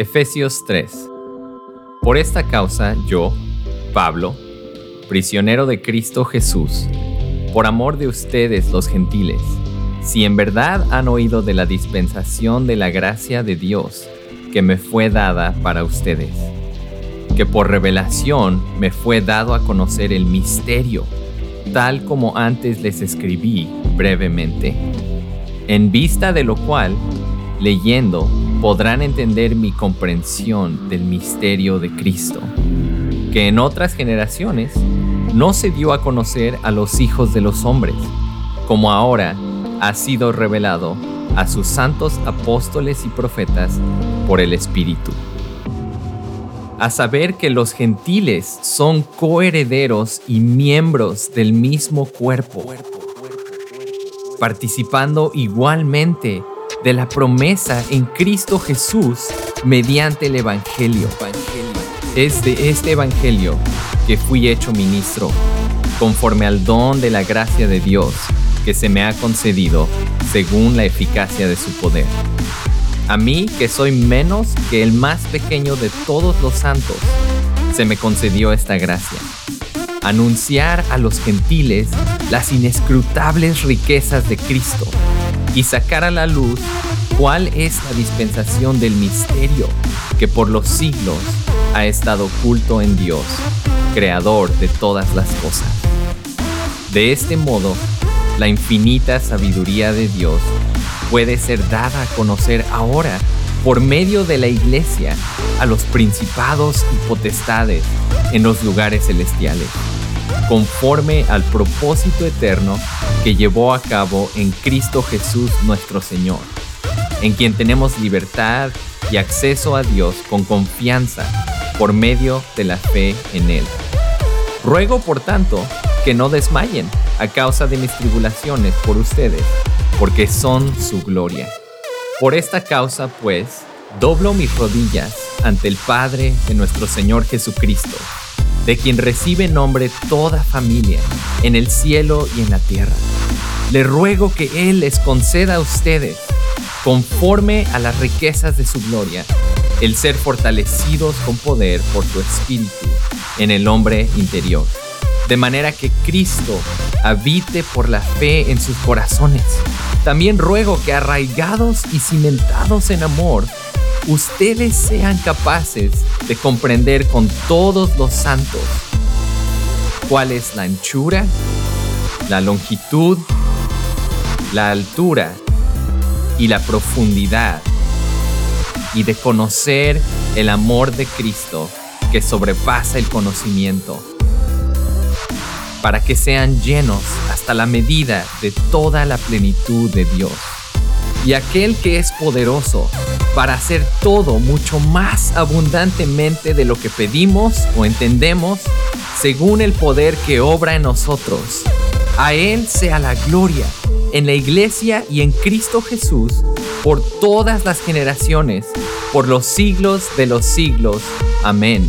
Efesios 3 Por esta causa yo, Pablo, prisionero de Cristo Jesús, por amor de ustedes los gentiles, si en verdad han oído de la dispensación de la gracia de Dios que me fue dada para ustedes, que por revelación me fue dado a conocer el misterio, tal como antes les escribí brevemente, en vista de lo cual, leyendo, podrán entender mi comprensión del misterio de Cristo, que en otras generaciones no se dio a conocer a los hijos de los hombres, como ahora ha sido revelado a sus santos apóstoles y profetas por el Espíritu. A saber que los gentiles son coherederos y miembros del mismo cuerpo, participando igualmente de la promesa en Cristo Jesús mediante el Evangelio. Es de este Evangelio que fui hecho ministro, conforme al don de la gracia de Dios que se me ha concedido según la eficacia de su poder. A mí, que soy menos que el más pequeño de todos los santos, se me concedió esta gracia. Anunciar a los gentiles las inescrutables riquezas de Cristo y sacar a la luz cuál es la dispensación del misterio que por los siglos ha estado oculto en Dios creador de todas las cosas. De este modo, la infinita sabiduría de Dios puede ser dada a conocer ahora por medio de la iglesia a los principados y potestades en los lugares celestiales, conforme al propósito eterno que llevó a cabo en Cristo Jesús nuestro Señor, en quien tenemos libertad y acceso a Dios con confianza por medio de la fe en Él. Ruego, por tanto, que no desmayen a causa de mis tribulaciones por ustedes, porque son su gloria. Por esta causa, pues, doblo mis rodillas ante el Padre de nuestro Señor Jesucristo, de quien recibe nombre toda familia, en el cielo y en la tierra. Le ruego que Él les conceda a ustedes, conforme a las riquezas de su gloria, el ser fortalecidos con poder por tu Espíritu en el hombre interior, de manera que Cristo habite por la fe en sus corazones. También ruego que arraigados y cimentados en amor, ustedes sean capaces de comprender con todos los santos cuál es la anchura, la longitud, la altura y la profundidad y de conocer el amor de Cristo que sobrepasa el conocimiento, para que sean llenos hasta la medida de toda la plenitud de Dios. Y aquel que es poderoso para hacer todo mucho más abundantemente de lo que pedimos o entendemos, según el poder que obra en nosotros. A Él sea la gloria en la iglesia y en Cristo Jesús por todas las generaciones, por los siglos de los siglos. Amén.